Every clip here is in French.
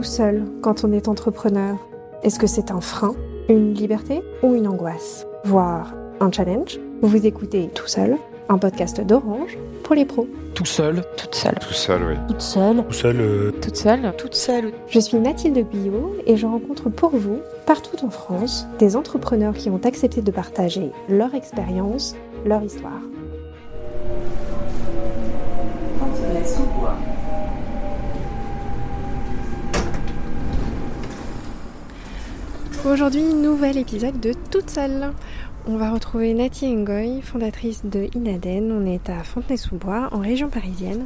tout seul quand on est entrepreneur Est-ce que c'est un frein, une liberté ou une angoisse Voire un challenge? Vous écoutez Tout seul, un podcast d'Orange pour les pros. Tout seul Toute seule. Tout seul, oui. Toute seule. Tout seul, euh, Toute seule. Toute seule. Je suis Mathilde Billot et je rencontre pour vous, partout en France, des entrepreneurs qui ont accepté de partager leur expérience, leur histoire. Aujourd'hui, nouvel épisode de Toute seule. On va retrouver Nati Ngoy, fondatrice de Inaden. On est à Fontenay-sous-Bois, en région parisienne.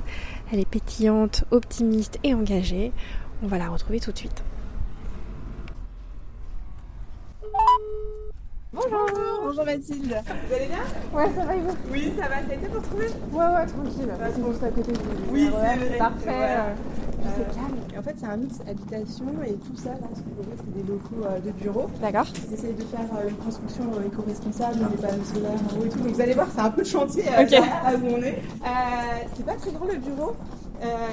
Elle est pétillante, optimiste et engagée. On va la retrouver tout de suite. Bonjour, bonjour Mathilde. Vous allez bien? Ouais, ça va et vous? Oui, ça va, ça a été pour trouver? Ouais, ouais, tranquille. C'est juste à côté du Oui, c'est parfait. Voilà. Puis c'est calme. Et en fait, c'est un mix habitation et tout ça, là, ce que vous voyez, c'est des locaux euh, de bureaux. D'accord. Ils essayent de faire euh, une construction euh, éco-responsable, des panneaux solaires en haut et tout. Donc vous allez voir, c'est un peu de chantier Ok. là, là où on est. C'est pas très grand le bureau.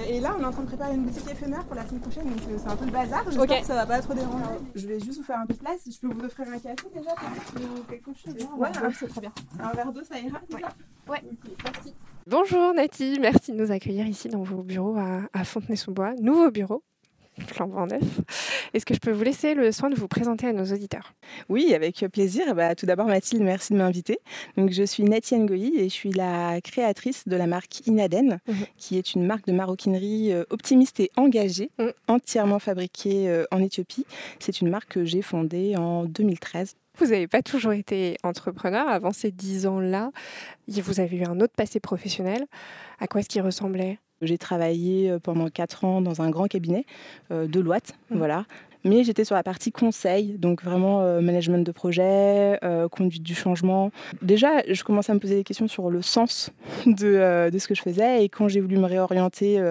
Et là, on est en train de préparer une boutique éphémère pour la semaine prochaine, donc c'est un peu le bazar. J'espère Ok. que ça va pas trop déranger. Je vais juste vous faire un peu de place. Je peux vous offrir un café déjà ou quelque chose Ouais, Ouais, c'est très bien. un verre d'eau, ça ira ça Ouais. Ok, merci. Bonjour Nati, merci de nous accueillir ici dans vos bureaux à, à Fontenay-sous-Bois. Nouveau bureau, flambant neuf. Est-ce que je peux vous laisser le soin de vous présenter à nos auditeurs? Oui, avec plaisir. Bah, tout d'abord, Mathilde, merci de m'inviter. Donc, je suis Nathalie Ngoyi et je suis la créatrice de la marque Inaden, Mhm. qui est une marque de maroquinerie euh, optimiste et engagée, Mhm. entièrement fabriquée euh, en Éthiopie. C'est une marque que j'ai fondée en 2013. Vous n'avez pas toujours été entrepreneur avant ces dix ans-là. Vous avez eu un autre passé professionnel. À quoi est-ce qu'il ressemblait? J'ai travaillé euh, pendant quatre ans dans un grand cabinet euh, de Loite, Mhm. voilà. Mais j'étais sur la partie conseil, donc vraiment euh, management de projet, conduite du changement. Déjà, je commençais à me poser des questions sur le sens de, de ce que je faisais. Et quand j'ai voulu me réorienter,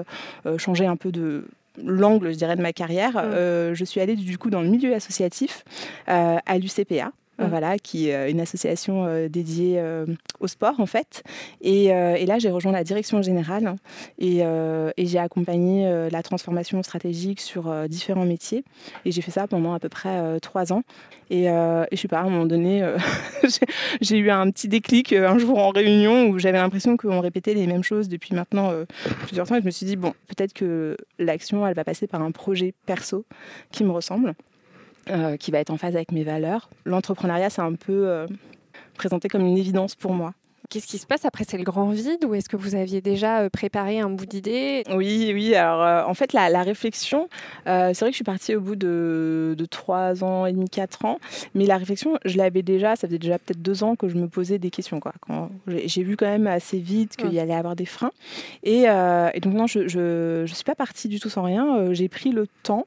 changer un peu de l'angle, je dirais, de ma carrière, euh, je suis allée du coup dans le milieu associatif euh, à l'UCPA. Mhm. Voilà, qui est euh, une association euh, dédiée euh, au sport en fait. Et, euh, et là, j'ai rejoint la direction générale et, euh, et j'ai accompagné euh, la transformation stratégique sur euh, différents métiers. Et j'ai fait ça pendant à peu près euh, trois ans. Et, euh, et je sais pas, à un moment donné, euh, j'ai- eu un petit déclic euh, un jour en réunion où j'avais l'impression qu'on répétait les mêmes choses depuis maintenant euh, plusieurs temps. Et je me suis dit, bon, peut-être que l'action, elle va passer par un projet perso qui me ressemble, euh, qui va être en phase avec mes valeurs. L'entrepreneuriat, c'est un peu euh, présenté comme une évidence pour moi. Qu'est-ce qui se passe après C'est le grand vide ou est-ce que vous aviez déjà euh, préparé un bout d'idée? Oui, oui. Alors, euh, en fait, la, la réflexion, euh, c'est vrai que je suis partie au bout de, de 3 ans et demi, 4 ans. Mais la réflexion, je l'avais déjà, ça faisait déjà peut-être deux ans que je me posais des questions. Quoi. Quand j'ai vu quand même assez vite qu'il y allait avoir des freins. Et, euh, et donc, non, je ne suis pas partie du tout sans rien. J'ai pris le temps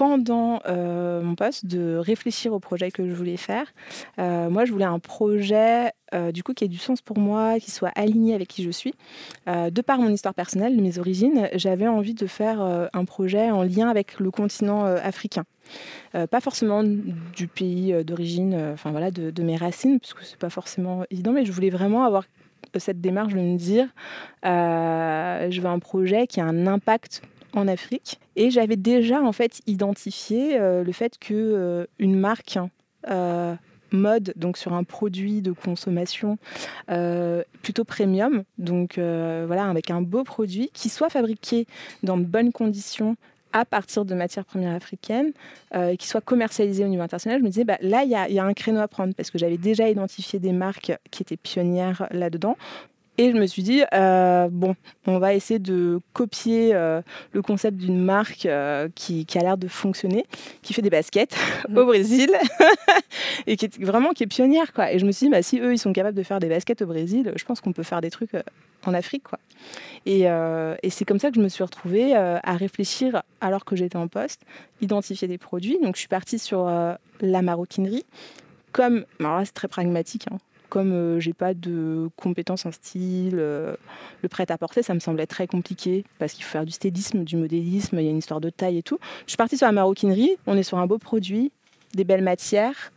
pendant euh, mon poste de réfléchir au projet que je voulais faire. Euh, moi, je voulais un projet euh, du coup qui ait du sens pour moi, qui soit aligné avec qui je suis. De par mon histoire personnelle, mes origines, j'avais envie de faire un projet en lien avec le continent africain. Pas forcément du pays d'origine, enfin voilà, de, de mes racines, parce que c'est pas forcément évident, mais je voulais vraiment avoir cette démarche de me dire, je veux un projet qui a un impact en Afrique. Et j'avais déjà en fait identifié euh, le fait que euh, une marque euh, mode, donc sur un produit de consommation plutôt premium, donc voilà, avec un beau produit qui soit fabriqué dans de bonnes conditions à partir de matières premières africaines, qui soit commercialisé au niveau international, je me disais, bah, là, il y, a- il y a un créneau à prendre, parce que j'avais déjà identifié des marques qui étaient pionnières là-dedans. Et je me suis dit, euh, bon, on va essayer de copier euh, le concept d'une marque euh, qui, qui a l'air de fonctionner, qui fait des baskets Mhm. au Brésil, et qui est vraiment qui est pionnière. Quoi. Et je me suis dit, bah, si eux, ils sont capables de faire des baskets au Brésil, je pense qu'on peut faire des trucs en Afrique. Quoi. Et, et c'est comme ça que je me suis retrouvée à réfléchir alors que j'étais en poste, identifier des produits. Donc je suis partie sur la maroquinerie. Comme, alors là c'est très pragmatique, hein. Comme euh, j'ai pas de compétences en style, euh, le prêt-à-porter, ça me semblait très compliqué parce qu'il faut faire du stylisme, du modélisme, il y a une histoire de taille et tout. Je suis partie sur la maroquinerie, on est sur un beau produit, des belles matières.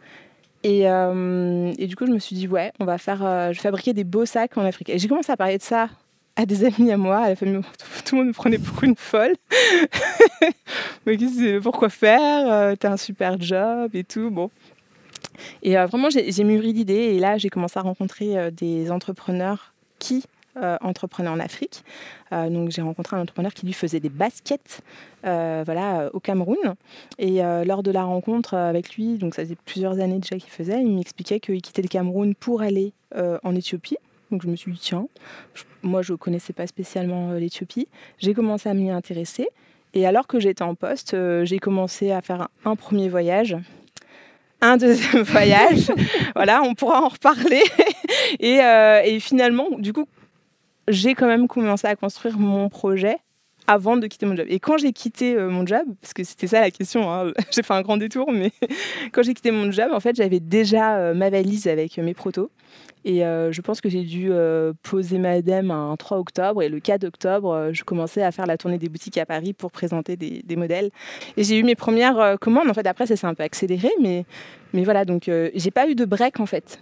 Et, euh, du coup, je me suis dit, ouais, on va faire, je vais fabriquer des beaux sacs en Afrique. Et j'ai commencé à parler de ça à des amis à moi, à la famille, tout le monde me prenait pour une folle. Mais pourquoi faire? T'as un super job et tout. Bon. Et euh, vraiment, j'ai mûri l'idée et là, j'ai commencé à rencontrer euh, des entrepreneurs qui entreprenaient en Afrique. donc, j'ai rencontré un entrepreneur qui lui faisait des baskets, voilà, au Cameroun. Et lors de la rencontre avec lui, donc ça faisait plusieurs années déjà qu'il faisait, il m'expliquait qu'il quittait le Cameroun pour aller en Éthiopie. Donc je me suis dit, tiens, moi je ne connaissais pas spécialement euh, l'Éthiopie. J'ai commencé à m'y intéresser. Et alors que j'étais en poste, euh, j'ai commencé à faire un, premier voyage un deuxième voyage. voilà, on pourra en reparler. Euh, et, finalement, du coup, j'ai quand même commencé à construire mon projet avant de quitter mon job. Et quand j'ai quitté mon job, parce que c'était ça la question, hein, j'ai fait un grand détour, mais quand j'ai quitté mon job, en fait, j'avais déjà ma valise avec mes protos. Et euh, je pense que j'ai dû euh, poser ma DEM un 3 octobre. Et le 4 octobre, euh, je commençais à faire la tournée des boutiques à Paris pour présenter des, des modèles. Et j'ai eu mes premières commandes. En fait, après, ça s'est un peu accéléré. Mais, mais voilà, donc j'ai pas eu de break en fait.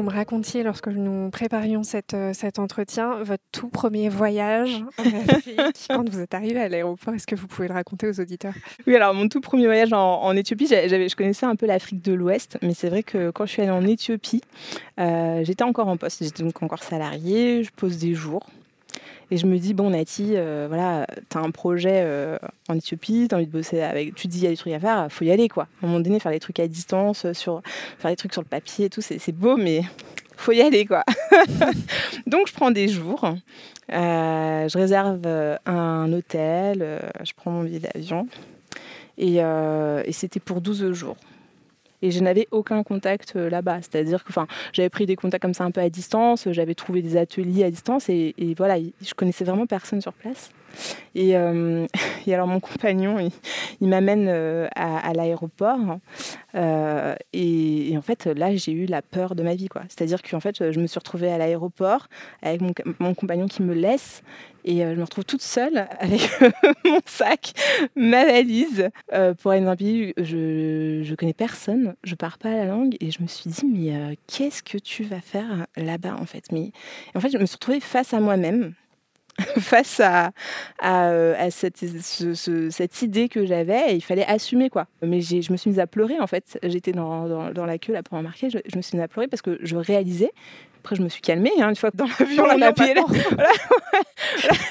Vous me racontiez lorsque nous préparions cette, euh, cet entretien votre tout premier voyage en Afrique quand vous êtes arrivé à l'aéroport. Est-ce que vous pouvez le raconter aux auditeurs? Oui, alors mon tout premier voyage en, Éthiopie, je connaissais un peu l'Afrique de l'Ouest, mais c'est vrai que quand je suis allée en Éthiopie, euh, j'étais encore en poste, j'étais donc encore salariée, je pose des jours. Et je me dis, bon, Nati, euh, voilà, tu as un projet euh, en Éthiopie, tu as envie de bosser avec. Tu te dis, il y a des trucs à faire, faut y aller, quoi. À un moment donné, faire des trucs à distance, euh, sur, faire des trucs sur le papier et tout, c'est beau, mais faut y aller, quoi. Donc, je prends des jours, je réserve un hôtel, je prends mon billet d'avion. Et c'était pour 12 jours et je n'avais aucun contact euh, là-bas. C'est-à-dire que j'avais pris des contacts comme ça un peu à distance, j'avais trouvé des ateliers à distance et, et voilà, je connaissais vraiment personne sur place. Et, euh, et, alors mon compagnon, il, m'amène euh, à, l'aéroport. Euh, et, en fait, là, j'ai eu la peur de ma vie. C'est-à-dire qu'en fait, je me suis retrouvée à l'aéroport avec mon, mon, compagnon qui me laisse. Et je me retrouve toute seule avec mon sac, ma valise, pour aller dans un pays où je ne connais personne, je pars pas la langue. Et je me suis dit, mais qu'est-ce que tu vas faire là-bas en fait? Mais, En fait, je me suis retrouvée face à moi-même. face à, à, cette, cette, idée que j'avais il fallait assumer quoi. Mais je me suis mise à pleurer en fait. J'étais dans, dans, la queue là pour remarquer, je, je, me suis mise à pleurer parce que je réalisais. Après, je me suis calmée hein, une fois que dans l'avion, on a voilà,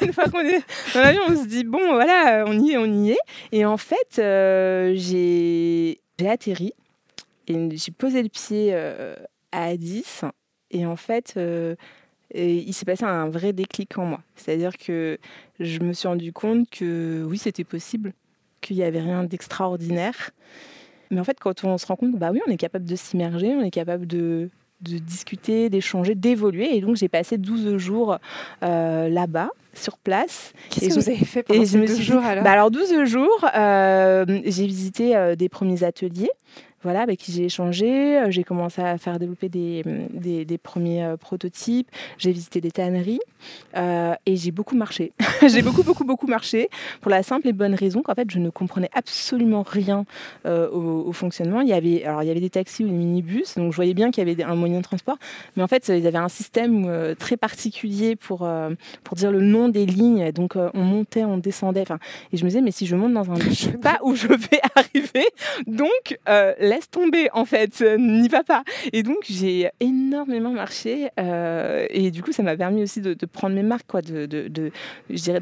une fois qu'on est dans l'avion, on se dit bon, voilà, on y est, on y est. Et en fait, euh, j'ai atterri et j'ai posé le pied euh, à 10 et en fait, euh, et il s'est passé un vrai déclic en moi. C'est-à-dire que je me suis rendu compte que oui, c'était possible, qu'il n'y avait rien d'extraordinaire. Mais en fait, quand on se rend compte, bah oui, on est capable de s'immerger, on est capable de, de discuter, d'échanger, d'évoluer. Et donc, j'ai passé 12 jours euh, là-bas, sur place. Qu'est-ce que vous avez fait pendant ces 12 jours alors? bah Alors, 12 jours, euh, j'ai visité euh, des premiers ateliers voilà, avec qui j'ai échangé. Euh, j'ai commencé à faire développer des, des, des premiers euh, prototypes. J'ai visité des tanneries euh, et j'ai beaucoup marché. j'ai beaucoup, beaucoup, beaucoup marché pour la simple et bonne raison qu'en fait, je ne comprenais absolument rien au, fonctionnement. Il y, avait, alors, il y avait des taxis ou des minibus, donc je voyais bien qu'il y avait un moyen de transport, mais en fait, ils avaient un système très particulier pour, pour dire le nom des lignes. Donc, on montait, on descendait. Et je me disais, mais si je monte dans un je ne sais pas où je vais arriver. Donc, laisse tomber en fait, euh, n'y va pas. Et donc j'ai énormément marché euh, et du coup ça m'a permis aussi de, prendre mes marques, quoi, de,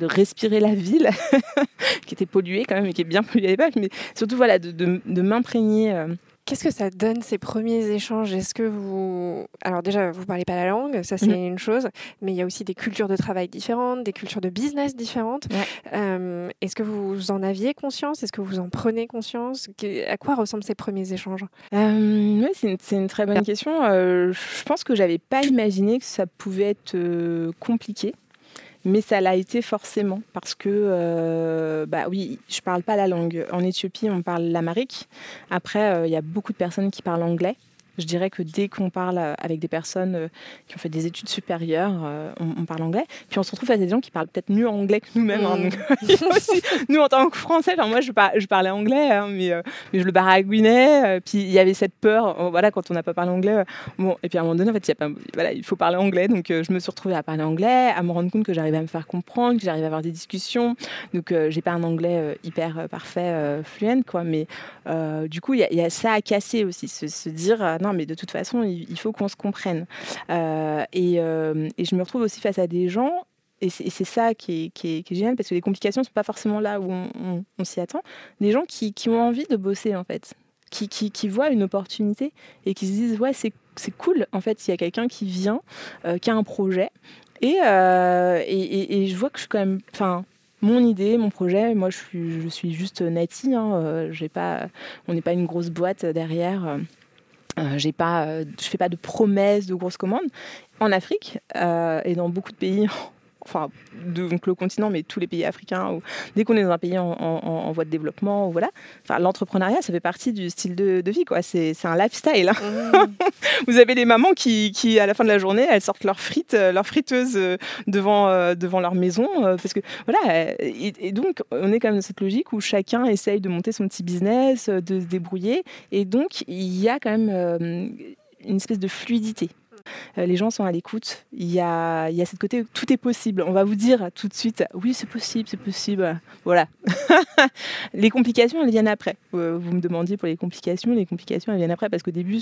respirer la ville qui était polluée quand même et qui est bien polluée à l'époque, mais surtout voilà de, m'imprégner. Euh, Qu'est-ce que ça donne ces premiers échanges? Est-ce que vous... Alors déjà, vous parlez pas la langue, ça c'est mhm. une chose, mais il y a aussi des cultures de travail différentes, des cultures de business différentes. Euh, est-ce que vous en aviez conscience? Est-ce que vous en prenez conscience? À quoi ressemblent ces premiers échanges? Euh, C'est une, très bonne question. Euh, je pense que j'avais pas imaginé que ça pouvait être compliqué mais ça l'a été forcément parce que, euh, bah oui, je parle pas la langue. En Éthiopie, on parle l'amérique. Après, euh, il y a beaucoup de personnes qui parlent anglais. Je dirais que dès qu'on parle avec des personnes qui ont fait des études supérieures, on, parle anglais. Puis on se retrouve à des gens qui parlent peut-être mieux anglais que nous-mêmes. Hein. Mm. nous, en tant que Français, moi, je, je, parlais anglais, hein, mais, mais, je le baragouinais. puis il y avait cette peur, voilà, quand on n'a pas parlé anglais. bon, et puis à un moment donné, en fait, il, y a pas, voilà, il faut parler anglais. Donc je me suis retrouvée à parler anglais, à me rendre compte que j'arrivais à me faire comprendre, que j'arrivais à avoir des discussions. Donc j'ai pas un anglais hyper parfait, fluent, quoi. Mais du coup, il y, a ça à casser aussi, se, dire non, mais de toute façon, il, faut qu'on se comprenne. Euh, euh, et, je me retrouve aussi face à des gens et c'est ça qui est, génial parce que les complications ne sont pas forcément là où on, s'y attend. Des gens qui, ont envie de bosser en fait, qui, voient une opportunité et qui se disent ouais c'est cool en fait s'il y a quelqu'un qui vient, euh, qui a un projet et, je vois que je suis quand même, enfin mon idée, mon projet. Moi, je suis, juste Nati. Hein, pas, on n'est pas une grosse boîte derrière. Euh, j'ai pas, euh, je fais pas de promesses de grosses commandes. En Afrique euh, et dans beaucoup de pays enfin, donc le continent, mais tous les pays africains, ou dès qu'on est dans un pays en, voie de développement, voilà, enfin, l'entrepreneuriat, ça fait partie du style de, vie, quoi. C'est, un lifestyle. Hein. Mmh. Vous avez des mamans qui, qui, à la fin de la journée, elles sortent leurs frites, euh, leurs friteuses euh, devant, euh, devant leur maison, parce que, voilà, et, donc, on est quand même dans cette logique où chacun essaye de monter son petit business, de se débrouiller, et donc, il y a quand même une espèce de fluidité. Euh, les gens sont à l'écoute. Il y a, y a cette côté, tout est possible. On va vous dire tout de suite, oui, c'est possible, c'est possible. Voilà. les complications, elles viennent après. Euh, vous me demandiez pour les complications, les complications, elles viennent après parce qu'au début,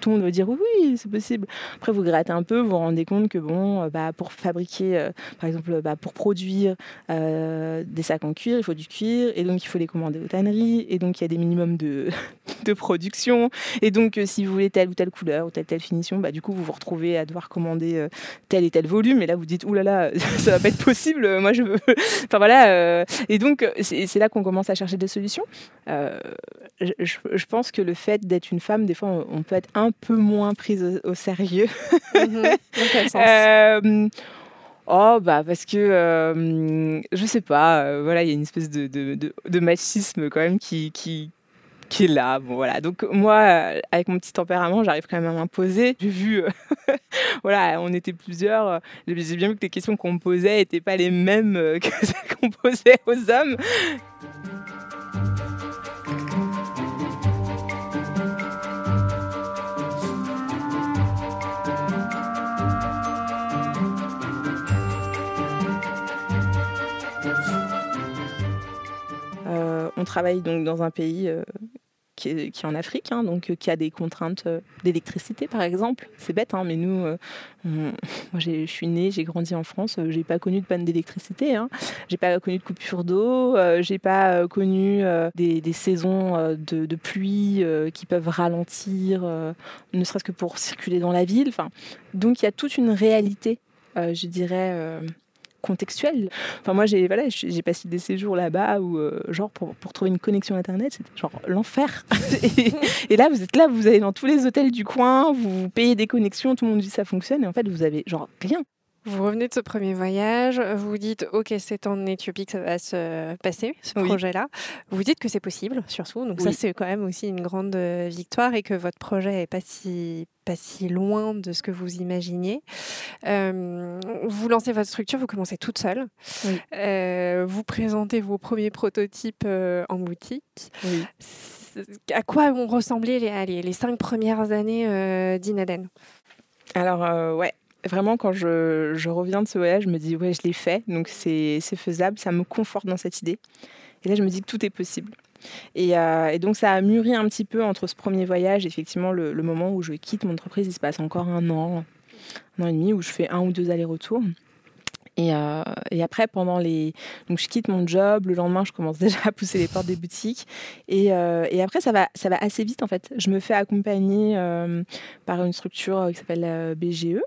tout le monde va dire oui, c'est possible. Après, vous grattez un peu, vous vous rendez compte que bon, euh, bah, pour fabriquer, par exemple, bah, pour produire des sacs en cuir, il faut du cuir et donc il faut les commander aux tanneries et donc il y a des minimums de, de production et donc si vous voulez telle ou telle couleur ou telle telle finition, bah, du coup, vous vous retrouver à devoir commander euh, tel et tel volume. Et là, vous dites, oulala, ça va pas être possible. Moi, je veux. enfin voilà. Euh, et donc, c'est là qu'on commence à chercher des solutions. Euh, je, pense que le fait d'être une femme, des fois, on, peut être un peu moins prise au, sérieux. Mhm. Oh bah parce que je sais pas voilà il y a une espèce de, de, de, machisme quand même qui, qui, qui est là. Bon, voilà. Donc moi, euh, avec mon petit tempérament, j'arrive quand même à m'imposer. J'ai vu, euh, voilà, on était plusieurs. Euh, j'ai bien vu que les questions qu'on me posait n'étaient pas les mêmes que celles qu'on posait aux hommes. on travaille donc dans un pays qui est, en Afrique, hein, donc euh, qui a des contraintes euh, d'électricité par exemple. C'est bête, hein, mais nous, euh, moi je suis née, j'ai grandi en France, j'ai pas connu de panne d'électricité, hein. j'ai pas connu de coupure d'eau, j'ai pas connu des, saisons de, pluie qui peuvent ralentir, ne serait-ce que pour circuler dans la ville. Enfin, donc il y a toute une réalité, je dirais contextuel. Enfin, moi, j'ai voilà, j'ai passé des séjours là-bas où, euh, genre, pour, pour, trouver une connexion Internet, c'était genre l'enfer. et, là, vous êtes là, vous allez dans tous les hôtels du coin, vous payez des connexions, tout le monde dit ça fonctionne, et en fait, vous avez genre rien. Vous revenez de ce premier voyage, vous vous dites ok c'est en Éthiopie que ça va se passer ce projet-là. Vous dites que c'est possible surtout, donc ça c'est quand même aussi une grande euh, victoire et que votre projet est pas si pas si loin de ce que vous imaginiez. Euh, vous lancez votre structure, vous commencez toute seule. Euh, vous présentez vos premiers prototypes en boutique. À quoi ont ressemblé les, les cinq premières années d'Inaden alors ouais, vraiment, quand je, reviens de ce voyage, je me dis, ouais, je l'ai fait, donc c'est faisable, ça me conforte dans cette idée. Et là, je me dis que tout est possible. Et, euh, donc, ça a mûri un petit peu entre ce premier voyage, effectivement, le, moment où je quitte mon entreprise, il se passe encore un an, un an et demi, où je fais un ou deux allers-retours. Et, euh, après, pendant les. Donc, je quitte mon job. Le lendemain, je commence déjà à pousser les portes des boutiques. Et, euh, et après, ça va, ça va assez vite, en fait. Je me fais accompagner par une structure qui s'appelle BGE,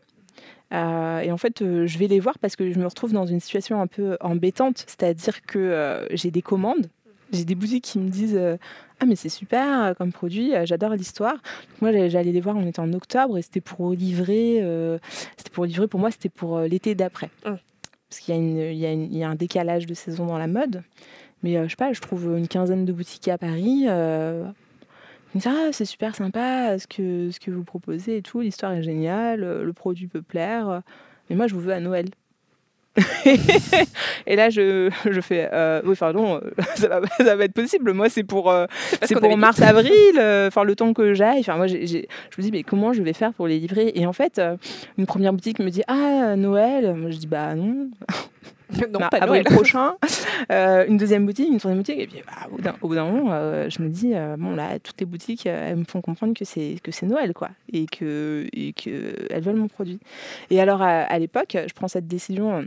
euh, et en fait, euh, je vais les voir parce que je me retrouve dans une situation un peu embêtante, c'est-à-dire que euh, j'ai des commandes, j'ai des boutiques qui me disent ah mais c'est super comme produit, j'adore l'histoire. Moi j'allais les voir, on était en octobre et c'était pour livrer, c'était pour livrer pour moi c'était pour l'été d'après, mmh. parce qu'il y, y, y, a un décalage de saison dans la mode. Mais je sais pas, je trouve une quinzaine de boutiques à Paris Il me dit ah c'est super sympa ce que ce que vous proposez et tout, l'histoire est géniale, le produit peut plaire, mais moi je vous veux à Noël. et là, je, je fais, euh, oui, pardon, ça va, ça va être possible. Moi, c'est pour, euh, c'est pour mars-avril, euh, enfin le temps que j'aille. Enfin, moi, je me dis, mais comment je vais faire pour les livrer? Et en fait, une première boutique me dit, ah, Noël? Moi, je dis, bah non. non, pas avril prochain. une deuxième boutique, une troisième boutique. Et puis, bah, au bout d'un moment, je me dis, bon, là, toutes les boutiques, elles me font comprendre que c'est, que c'est Noël, quoi. Et que, et que elles veulent mon produit. Et alors, à, à l'époque, je prends cette décision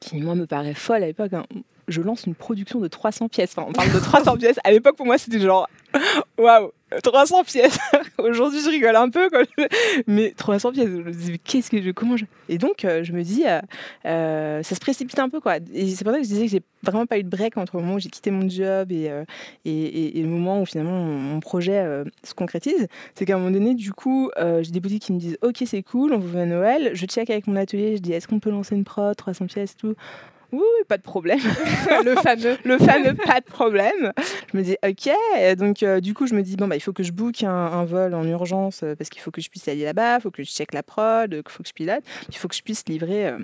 qui moi me paraît folle à l'époque. Hein. Je lance une production de 300 pièces. Enfin, on parle de 300 pièces. À l'époque, pour moi, c'était genre waouh, 300 pièces. Aujourd'hui, je rigole un peu, quoi. mais 300 pièces. Je me dis, qu'est-ce que je, comment je. Et donc, euh, je me dis, euh, euh, ça se précipite un peu, quoi. Et c'est pour ça que je disais que j'ai vraiment pas eu de break entre le moment où j'ai quitté mon job et, le moment où finalement mon, projet se concrétise. C'est qu'à un moment donné, du coup, j'ai des boutiques qui me disent, ok, c'est cool, on vous veut à Noël. Je check avec mon atelier, je dis, est-ce qu'on peut lancer une prod, 300 pièces tout? Oui, pas de problème. le fameux. le fameux pas de problème. Je me dis, ok. Donc, euh, du coup, je me dis, bon, bah, il faut que je book un, vol en urgence euh, parce qu'il faut que je puisse aller là-bas, il faut que je check la prod, il faut que je pilote, il faut que je puisse livrer. Euh,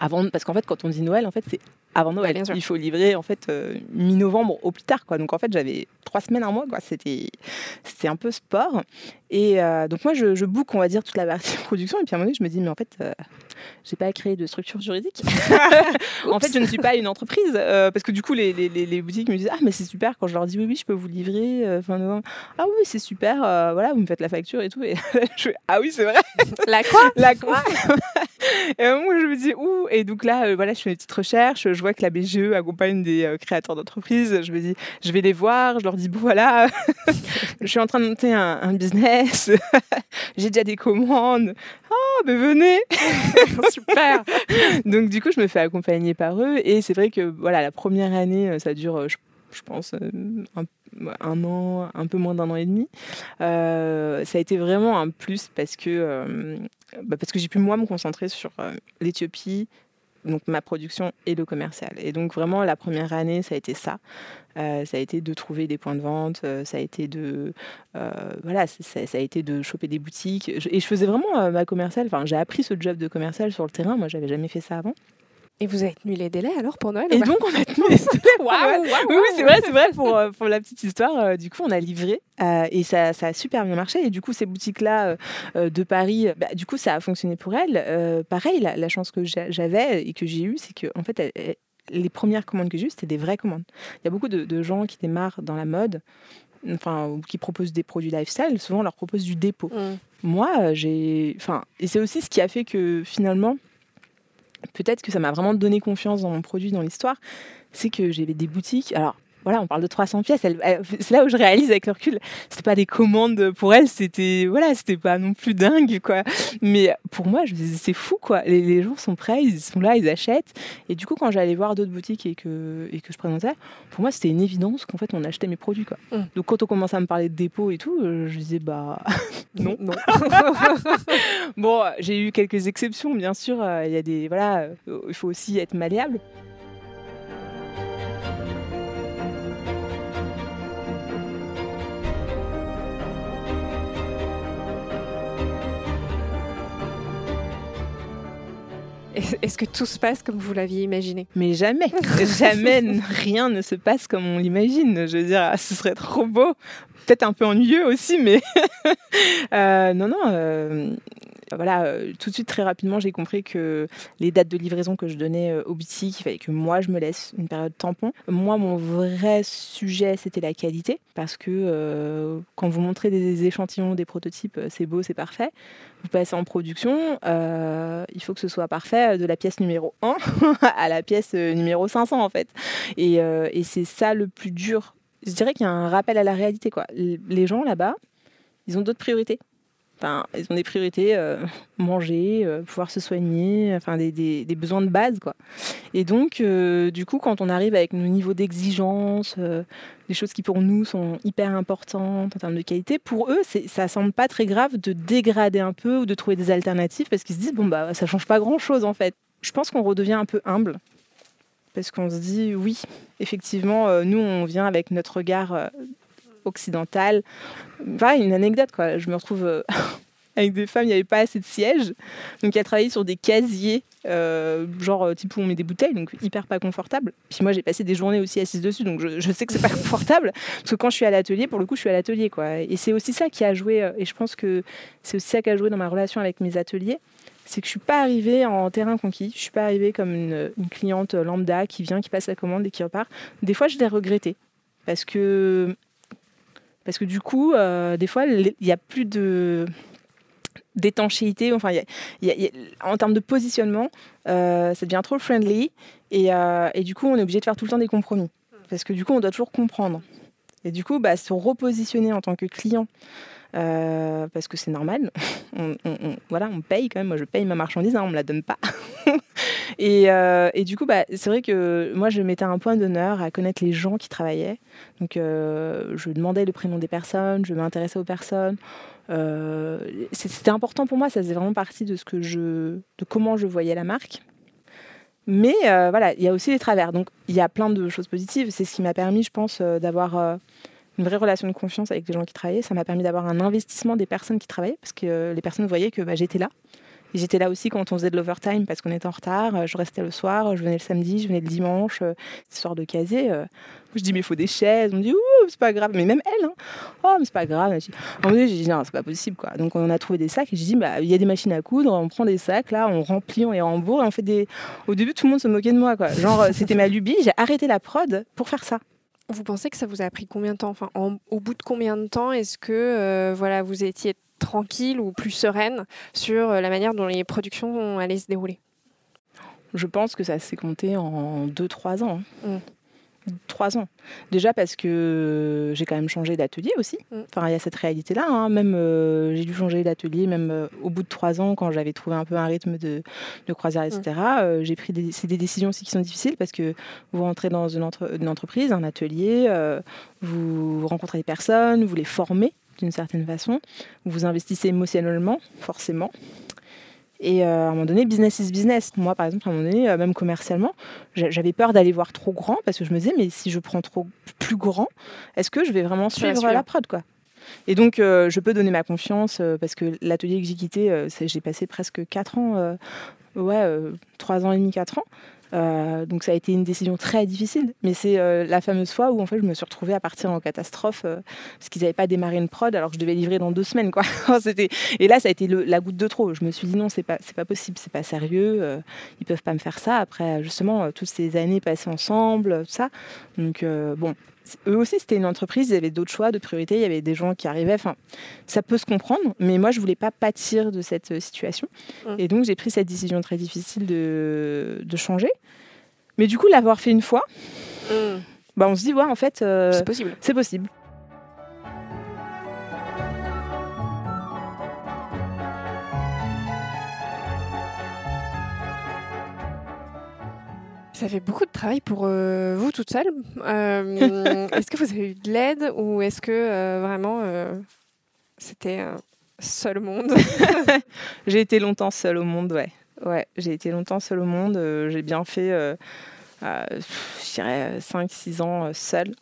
avant, parce qu'en fait, quand on dit Noël, en fait, c'est avant Noël. il faut livrer en fait mi-novembre au plus tard, quoi. Donc en fait, j'avais trois semaines, un mois, quoi. C'était, c'était un peu sport. Et donc moi, je, je book, on va dire, toute la partie production. Et puis à un moment donné, je me dis, mais en fait, j'ai pas créé de structure juridique. en fait, je ne suis pas une entreprise euh, parce que du coup, les, les, les, boutiques me disent ah mais c'est super quand je leur dis oui oui je peux vous livrer euh, fin novembre. Ah oui c'est super, euh, voilà vous me faites la facture et tout et je fais ah oui c'est vrai. La quoi? La quoi? Et moi je me dis ouh et donc là voilà je fais une petite recherche, je vois que la BGE accompagne des créateurs d'entreprises, je me dis je vais les voir, je leur dis bon voilà je suis en train de monter un, un business, j'ai déjà des commandes. Oh mais venez Super. Donc du coup, je me fais accompagner par eux et c'est vrai que voilà, la première année, euh, ça dure, euh, je, pense, euh, un, an, un peu moins d'un an et demi. ça a été vraiment un plus parce que bah, parce que j'ai pu moi me concentrer sur l'Éthiopie, donc ma production et le commercial. Et donc vraiment la première année, ça a été ça. Euh, ça a été de trouver des points de vente, euh, ça a été de euh, voilà, ça, a été de choper des boutiques. et je faisais vraiment ma commerciale. Enfin, j'ai appris ce job de commercial sur le terrain. Moi, j'avais jamais fait ça avant. Et vous avez tenu les délais alors pour Noël Et donc on a tenu les délais. wow, oui, oui c'est vrai, c'est vrai pour, pour la petite histoire. du coup, on a livré et ça, ça, a super bien marché. Et du coup, ces boutiques-là de Paris, bah, du coup, ça a fonctionné pour elles. pareil, la, chance que j'avais et que j'ai eue, c'est que en fait, les premières commandes que j'ai eues, c'était des vraies commandes. Il y a beaucoup de, gens qui démarrent dans la mode, enfin, qui proposent des produits lifestyle. Souvent, on leur propose du dépôt. Mm. Moi, j'ai, enfin, et c'est aussi ce qui a fait que finalement peut-être que ça m'a vraiment donné confiance dans mon produit, dans l'histoire, c'est que j'avais des boutiques. Alors, voilà, on parle de 300 pièces. c'est là où je réalise avec le recul, c'était pas des commandes pour elle, c'était voilà, c'était pas non plus dingue quoi. Mais pour moi, je c'est fou quoi. Les, gens sont prêts, ils sont là, ils achètent. Et du coup, quand j'allais voir d'autres boutiques et que et que je présentais, pour moi, c'était une évidence qu'en fait, on achetait mes produits quoi. Mmh. Donc quand on commençait à me parler de dépôt et tout, euh, je disais bah non, non. bon, j'ai eu quelques exceptions bien sûr. Euh, il y a des voilà, euh, il faut aussi être malléable. Est-ce que tout se passe comme vous l'aviez imaginé? Mais jamais, jamais rien ne se passe comme on l'imagine. Je veux dire, ce serait trop beau, peut-être un peu ennuyeux aussi, mais euh, non, non. Euh, voilà, euh, tout de suite, très rapidement, j'ai compris que les dates de livraison que je donnais aux boutiques, il fallait que moi, je me laisse une période tampon. Moi, mon vrai sujet, c'était la qualité, parce que quand vous montrez des échantillons, des prototypes, c'est beau, c'est parfait vous passez en production, euh, il faut que ce soit parfait de la pièce numéro 1 à la pièce euh, numéro 500 en fait. Et, euh, et c'est ça le plus dur. Je dirais qu'il y a un rappel à la réalité. Quoi. Les gens là-bas, ils ont d'autres priorités ils ont des priorités, euh, manger, euh, pouvoir se soigner, enfin des, besoins de base quoi. Et donc euh, du coup quand on arrive avec nos niveaux d'exigence, des choses qui pour nous sont hyper importantes en termes de qualité, pour eux ça semble pas très grave de dégrader un peu ou de trouver des alternatives parce qu'ils se disent bon bah ça change pas grand chose en fait. Je pense qu'on redevient un peu humble parce qu'on se dit oui effectivement nous on vient avec notre regard occidentale. Enfin, une anecdote, quoi. Je me retrouve euh, avec des femmes, il n'y avait pas assez de sièges. Donc, elle travaillait sur des casiers, euh, genre euh, type où on met des bouteilles, donc hyper pas confortable. Puis moi, j'ai passé des journées aussi assise dessus, donc je, sais que c'est pas confortable. Parce que quand je suis à l'atelier, pour le coup, je suis à l'atelier, quoi. Et c'est aussi ça qui a joué, et je pense que c'est aussi ça qui a joué dans ma relation avec mes ateliers c'est que je suis pas arrivée en terrain conquis. Je suis pas arrivée comme une, une, cliente lambda qui vient, qui passe la commande et qui repart. Des fois, je l'ai regretté parce que parce que du coup, euh, des fois, il n'y a plus de d'étanchéité. Enfin, en termes de positionnement, euh, ça devient trop friendly et, euh, et, du coup, on est obligé de faire tout le temps des compromis parce que du coup, on doit toujours comprendre. Et du coup, bah, se repositionner en tant que client euh, parce que c'est normal. on, on, on, voilà, on paye quand même. Moi, je paye ma marchandise, hein, on me la donne pas. et, euh, et, du coup, bah, c'est vrai que moi, je mettais un point d'honneur à connaître les gens qui travaillaient. Donc, euh, je demandais le prénom des personnes, je m'intéressais aux personnes. Euh, c'était important pour moi. Ça faisait vraiment partie de ce que je, de comment je voyais la marque. Mais voilà, il y a aussi les travers. Donc, il y a plein de choses positives. C'est ce qui m'a permis, je pense, d'avoir une vraie relation de confiance avec les gens qui travaillaient. Ça m'a permis d'avoir un investissement des personnes qui travaillaient parce que les personnes voyaient que bah, j'étais là. J'étais là aussi quand on faisait de l'overtime parce qu'on était en retard. Je restais le soir, je venais le samedi, je venais le dimanche, euh, soir de casier. Euh, je dis, mais il faut des chaises. On me dit, ouh, c'est pas grave. Mais même elle, hein. oh, mais c'est pas grave. Moment donné, j'ai dit, non, c'est pas possible. Quoi. Donc on a trouvé des sacs et j'ai dit, bah, il y a des machines à coudre, on prend des sacs, là, on remplit, on les rembourre et on fait des. Au début, tout le monde se moquait de moi. Quoi. Genre, c'était ma lubie. J'ai arrêté la prod pour faire ça. Vous pensez que ça vous a pris combien de temps? Enfin, en, Au bout de combien de temps est-ce que euh, voilà, vous étiez tranquille ou plus sereine sur euh, la manière dont les productions allaient se dérouler Je pense que ça s'est compté en 2-3 ans. Mmh. Trois ans. Déjà parce que j'ai quand même changé d'atelier aussi. Enfin, il y a cette réalité-là. Hein. Même euh, j'ai dû changer d'atelier, même euh, au bout de trois ans, quand j'avais trouvé un peu un rythme de, de croisière, etc. Euh, j'ai pris des, c'est des décisions aussi qui sont difficiles parce que vous rentrez dans une, entre, une entreprise, un atelier, vous rencontrez des personnes, vous les formez d'une certaine façon, vous investissez émotionnellement, forcément. Et euh, à un moment donné, business is business. Moi, par exemple, à un moment donné, euh, même commercialement, j'avais peur d'aller voir trop grand parce que je me disais, mais si je prends trop plus grand, est-ce que je vais vraiment suivre la prod, quoi? Et donc, euh, je peux donner ma confiance parce que l'atelier que j'ai quitté, j'ai passé presque 4 ans, ouais, 3 ans et demi, 4 ans. Euh, donc ça a été une décision très difficile, mais c'est euh, la fameuse fois où en fait je me suis retrouvée à partir en catastrophe euh, parce qu'ils n'avaient pas démarré une prod alors que je devais livrer dans deux semaines quoi. Et là ça a été la goutte de trop. Je me suis dit non c'est pas pas possible, c'est pas sérieux, ils peuvent pas me faire ça après justement toutes ces années passées ensemble, tout ça. Donc bon eux aussi, c'était une entreprise, il y avait d'autres choix de priorité, il y avait des gens qui arrivaient. Enfin, ça peut se comprendre, mais moi, je voulais pas pâtir de cette situation. Mmh. Et donc, j'ai pris cette décision très difficile de, de changer. Mais du coup, l'avoir fait une fois, mmh. bah, on se dit, ouais, en fait, euh, c'est possible. C'est possible. Ça fait beaucoup de travail pour euh, vous toute seule. Euh, est-ce que vous avez eu de l'aide ou est-ce que euh, vraiment c'était seul au monde? J'ai été longtemps seule au monde, ouais. Ouais, j'ai été longtemps seule au monde. j'ai bien fait, je dirais, 5-6 ans seule.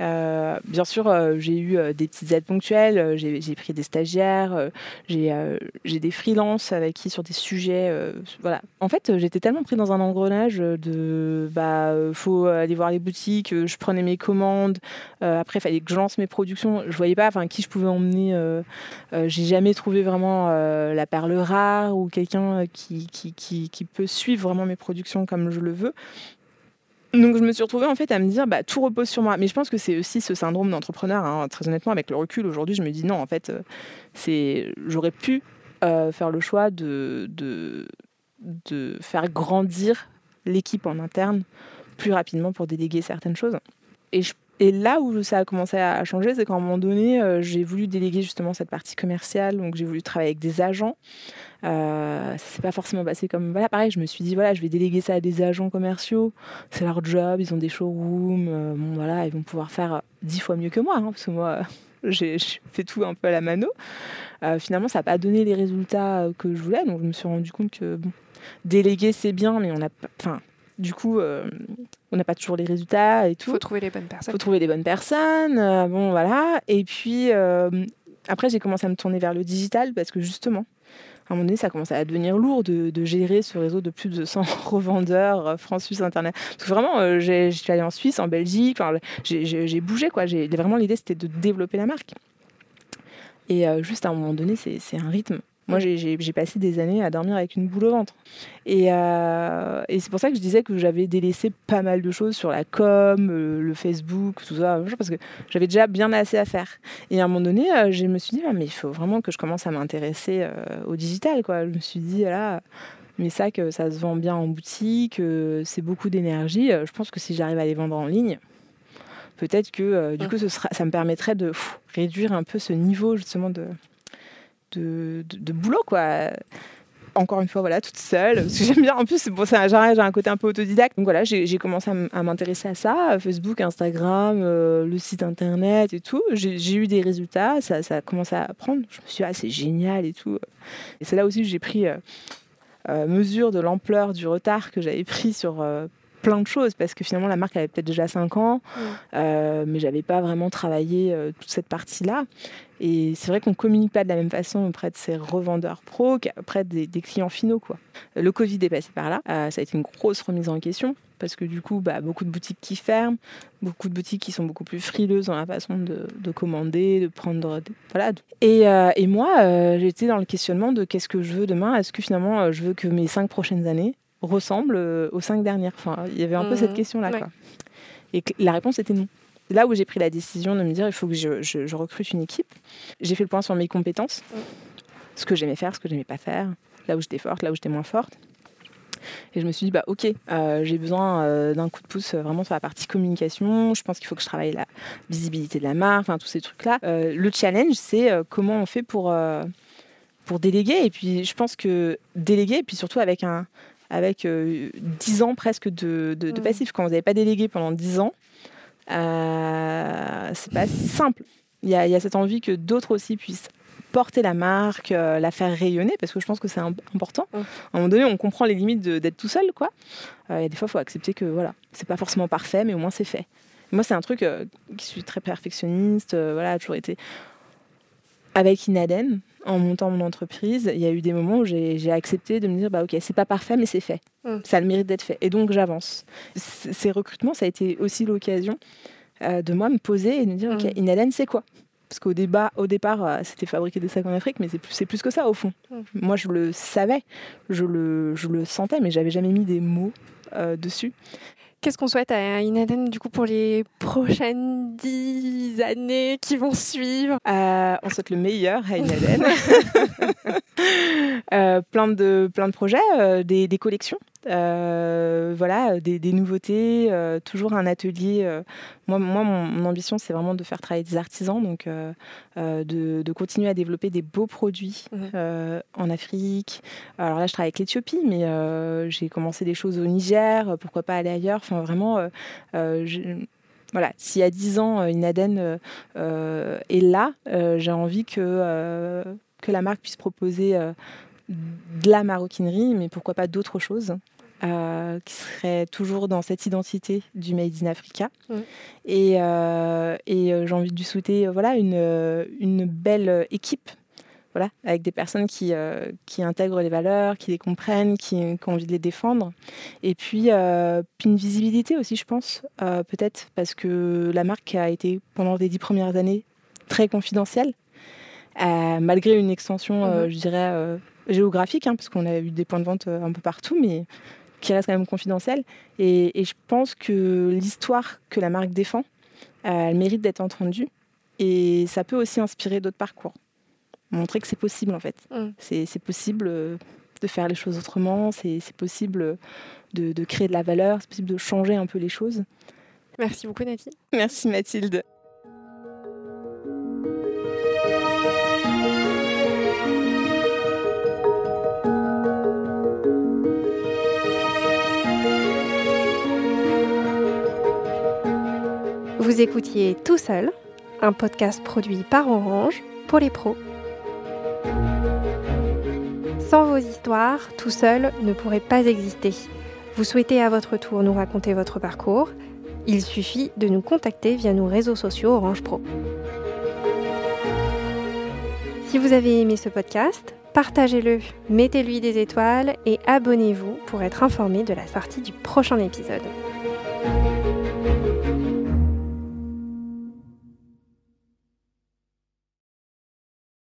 Euh, bien sûr, euh, j'ai eu euh, des petites aides ponctuelles, j'ai pris des stagiaires, j'ai des freelances avec qui sur des sujets. voilà. En fait, j'étais tellement pris dans un engrenage de bah faut aller voir les boutiques, je prenais mes commandes, après il fallait que je lance mes productions, je voyais pas qui je pouvais emmener. j'ai jamais trouvé vraiment la perle rare ou quelqu'un qui, qui, qui peut suivre vraiment mes productions comme je le veux. Donc je me suis retrouvée en fait à me dire bah, tout repose sur moi. Mais je pense que c'est aussi ce syndrome d'entrepreneur. Hein. Très honnêtement, avec le recul aujourd'hui, je me dis non, en fait, euh, c'est j'aurais pu euh, faire le choix de, de, faire grandir l'équipe en interne plus rapidement pour déléguer certaines choses. Et, je, et là où ça a commencé à changer, c'est qu'à un moment donné, euh, j'ai voulu déléguer justement cette partie commerciale. Donc j'ai voulu travailler avec des agents. Euh, ça s'est pas forcément passé comme voilà pareil je me suis dit voilà je vais déléguer ça à des agents commerciaux c'est leur job ils ont des showrooms euh, bon voilà ils vont pouvoir faire dix fois mieux que moi hein, parce que moi j'ai fait tout un peu à la mano euh, finalement ça n'a pas donné les résultats que je voulais donc je me suis rendu compte que déléguer c'est bien mais on a enfin du coup, on n'a pas toujours les résultats et tout. Faut trouver les bonnes personnes. Faut trouver les bonnes personnes. bon, voilà. Et puis, après, j'ai commencé à me tourner vers le digital parce que justement, à un moment donné, ça commence à devenir lourd de, gérer ce réseau de plus de 100 revendeurs euh, France, Suisse, Internet. Parce que vraiment, euh, je suis allée en Suisse, en Belgique, j'ai bougé. quoi. Vraiment, l'idée, c'était de développer la marque. Et euh, juste à un moment donné, c'est un rythme. Moi, j'ai passé des années à dormir avec une boule au ventre. Euh, et, c'est pour ça que je disais que j'avais délaissé pas mal de choses sur la com, euh, le Facebook, tout ça, parce que j'avais déjà bien assez à faire. Et à un moment donné, euh, je me suis dit, ah, mais il faut vraiment que je commence à m'intéresser au digital. Quoi. Je me suis dit, là, mais ça, que ça se vend bien en boutique, c'est beaucoup d'énergie. Je pense que si j'arrive à les vendre en ligne, peut-être que du coup, ce sera, ça me permettrait de réduire un peu ce niveau justement de de, boulot, quoi encore une fois, voilà, toute seule. Parce que j'aime bien, en plus, bon, j'ai un côté un peu autodidacte. Donc voilà, j'ai commencé à m'intéresser à ça, Facebook, Instagram, euh, le site internet et tout. J'ai eu des résultats, ça, ça, a commencé à prendre. Je me suis dit, ah, c'est génial et tout. Et c'est là aussi que j'ai pris euh, euh, mesure de l'ampleur du retard que j'avais pris sur plein de choses parce que finalement la marque avait peut-être déjà 5 ans, euh, mais j'avais pas vraiment travaillé euh, toute cette partie-là. Et c'est vrai qu'on communique pas de la même façon auprès de ces revendeurs pro qu'auprès des, clients finaux. Quoi. Le Covid est passé par là, euh, ça a été une grosse remise en question parce que du coup, bah, beaucoup de boutiques qui ferment, beaucoup de boutiques qui sont beaucoup plus frileuses dans la façon de, commander, de prendre. Voilà. Et, et moi, j'étais dans le questionnement de qu'est-ce que je veux demain? Est-ce que finalement, je veux que mes cinq prochaines années, ressemble euh, aux cinq dernières. Enfin, il y avait un peu cette mmh. question-là. Et la réponse était non. Là où j'ai pris la décision de me dire il faut que je, recrute une équipe, j'ai fait le point sur mes compétences, mmh. ce que j'aimais faire, ce que j'aimais pas faire, là où j'étais forte, là où j'étais moins forte. Et je me suis dit, bah ok, euh, j'ai besoin euh, d'un coup de pouce vraiment sur la partie communication. Je pense qu'il faut que je travaille la visibilité de la marque, enfin tous ces trucs-là. le challenge, c'est comment on fait pour, pour déléguer. Et puis je pense que déléguer, et puis surtout avec un, avec 10 euh, ans presque de, de, mm. passif. Quand vous n'avez pas délégué pendant 10 ans, euh, c'est pas si simple. Il y, a, cette envie que d'autres aussi puissent porter la marque, euh, la faire rayonner, parce que je pense que c'est important. Mm. À un moment donné, on comprend les limites d'être tout seul, quoi. Il y a des fois, il faut accepter que voilà, c'est pas forcément parfait, mais au moins c'est fait. Moi, c'est un truc qui suis très perfectionniste, voilà, toujours été avec Inaden, en montant mon entreprise, il y a eu des moments où j'ai accepté de me dire bah ok c'est pas parfait mais c'est fait, mm. ça a le mérite d'être fait et donc j'avance. Ces recrutements ça a été aussi l'occasion euh, de moi me poser et de me dire ok mm. Inaden c'est quoi? Parce qu'au débat, au départ, euh, c'était fabriquer des sacs en Afrique, mais c'est plus, plus que ça au fond. Mm. Moi, je le savais, je le, je le sentais, mais j'avais jamais mis des mots euh, dessus. Qu'est-ce qu'on souhaite à Inaden du coup pour les prochaines dix années qui vont suivre? Euh, On souhaite le meilleur à Inaden. euh, plein, de, plein de projets, euh, des, des, collections. Euh, voilà, des, des nouveautés, euh, toujours un atelier. moi, moi, mon, ambition, c'est vraiment de faire travailler des artisans, donc de, de, continuer à développer des beaux produits mmh. en Afrique. Alors là, je travaille avec l'Éthiopie, mais j'ai commencé des choses au Niger, pourquoi pas aller ailleurs. Enfin, vraiment, voilà, s'il y a 10 ans, une Aden est là, j'ai envie que, que la marque puisse proposer de la maroquinerie, mais pourquoi pas d'autres choses. Euh, qui seraient toujours dans cette identité du Made in Africa. Et, euh, et euh, j'ai envie de lui souhaiter voilà, une, une belle équipe voilà, avec des personnes qui, qui intègrent les valeurs, qui les comprennent, qui, qui, ont envie de les défendre. Et puis, puis une visibilité aussi, je pense, peut-être, parce que la marque a été, pendant les dix premières années, très confidentielle, malgré une extension, mm-hmm. je dirais, géographique, hein, parce qu'on a eu des points de vente euh, un peu partout, mais qui reste quand même confidentiel. Et, je pense que l'histoire que la marque défend, euh, elle mérite d'être entendue. Et ça peut aussi inspirer d'autres parcours. Montrer que c'est possible, en fait. Mm. C'est possible euh, de faire les choses autrement, c'est possible de, de, créer de la valeur, c'est possible de changer un peu les choses. Merci beaucoup, Nathalie. Merci, Mathilde. Vous écoutiez Tout Seul, un podcast produit par Orange pour les pros. Sans vos histoires, Tout Seul ne pourrait pas exister. Vous souhaitez à votre tour nous raconter votre parcours Il suffit de nous contacter via nos réseaux sociaux Orange Pro. Si vous avez aimé ce podcast, partagez-le, mettez-lui des étoiles et abonnez-vous pour être informé de la sortie du prochain épisode.